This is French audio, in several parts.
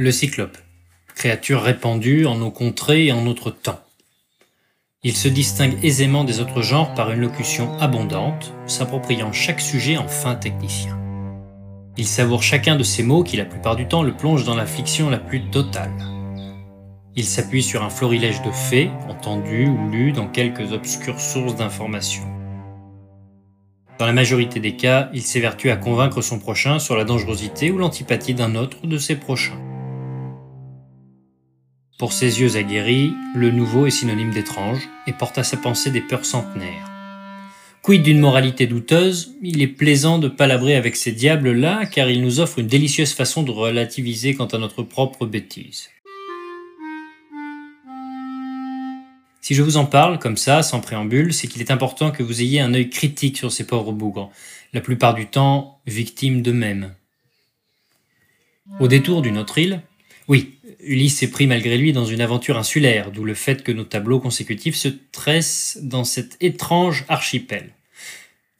Le cyclope, créature répandue en nos contrées et en notre temps. Il se distingue aisément des autres genres par une locution abondante, s'appropriant chaque sujet en fin technicien. Il savoure chacun de ces mots qui la plupart du temps le plongent dans la fiction la plus totale. Il s'appuie sur un florilège de faits, entendus ou lus dans quelques obscures sources d'informations. Dans la majorité des cas, il s'évertue à convaincre son prochain sur la dangerosité ou l'antipathie d'un autre de ses prochains. Pour ses yeux aguerris, le nouveau est synonyme d'étrange et porte à sa pensée des peurs centenaires. Quid d'une moralité douteuse, il est plaisant de palabrer avec ces diables-là car ils nous offrent une délicieuse façon de relativiser quant à notre propre bêtise. Si je vous en parle comme ça, sans préambule, c'est qu'il est important que vous ayez un œil critique sur ces pauvres bougres, la plupart du temps victimes d'eux-mêmes. Au détour d'une autre île, oui, Ulysse s'est pris malgré lui dans une aventure insulaire, d'où le fait que nos tableaux consécutifs se tressent dans cet étrange archipel.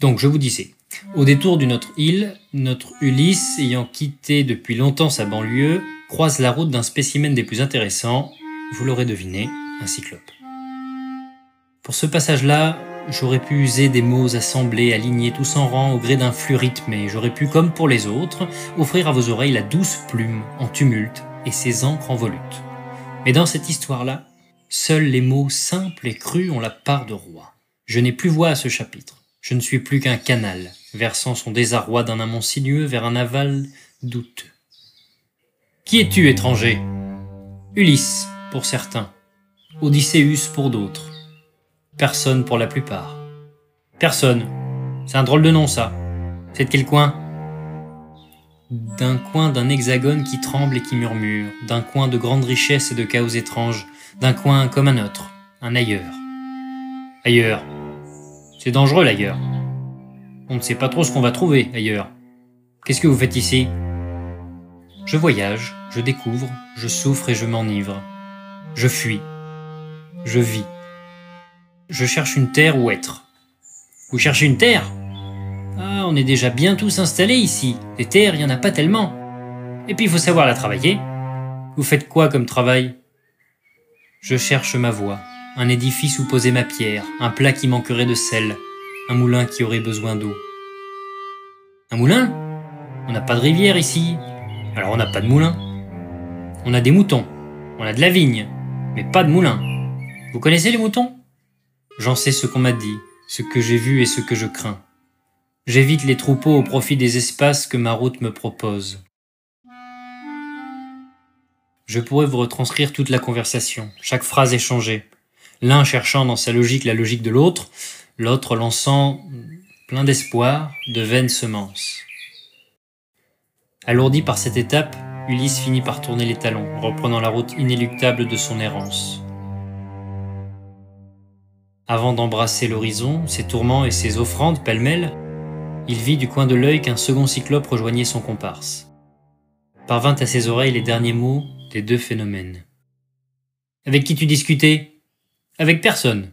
Donc je vous disais, au détour d'une autre île, notre Ulysse, ayant quitté depuis longtemps sa banlieue, croise la route d'un spécimen des plus intéressants, vous l'aurez deviné, un cyclope. Pour ce passage-là, j'aurais pu user des mots assemblés, alignés tous en rang au gré d'un flux rythmé. J'aurais pu, comme pour les autres, offrir à vos oreilles la douce plume en tumulte et ses encres en volute. Mais dans cette histoire-là, seuls les mots simples et crus ont la part de roi. Je n'ai plus voix à ce chapitre. Je ne suis plus qu'un canal, versant son désarroi d'un amont sinueux vers un aval douteux. Qui es-tu, étranger? Ulysse, pour certains. Odysseus pour d'autres. Personne pour la plupart. Personne. C'est un drôle de nom, ça. C'est de quel coin? D'un coin d'un hexagone qui tremble et qui murmure, d'un coin de grande richesse et de chaos étranges, d'un coin comme un autre, un ailleurs. Ailleurs. C'est dangereux l'ailleurs. On ne sait pas trop ce qu'on va trouver ailleurs. Qu'est-ce que vous faites ici? Je voyage, je découvre, je souffre et je m'enivre. Je fuis. Je vis. Je cherche une terre où être. Vous cherchez une terre? On est déjà bien tous installés ici. Des terres, il n'y en a pas tellement. Et puis il faut savoir la travailler. Vous faites quoi comme travail? Je cherche ma voie, un édifice où poser ma pierre, un plat qui manquerait de sel, un moulin qui aurait besoin d'eau. Un moulin? On n'a pas de rivière ici. Alors on n'a pas de moulin. On a des moutons, on a de la vigne, mais pas de moulin. Vous connaissez les moutons? J'en sais ce qu'on m'a dit, ce que j'ai vu et ce que je crains. J'évite les troupeaux au profit des espaces que ma route me propose. Je pourrais vous retranscrire toute la conversation, chaque phrase échangée, l'un cherchant dans sa logique la logique de l'autre, l'autre lançant, plein d'espoir, de vaines semences. Alourdi par cette étape, Ulysse finit par tourner les talons, reprenant la route inéluctable de son errance. Avant d'embrasser l'horizon, ses tourments et ses offrandes pêle-mêle, il vit du coin de l'œil qu'un second cyclope rejoignait son comparse. Parvint à ses oreilles les derniers mots des deux phénomènes. Avec qui tu discutais? Avec personne.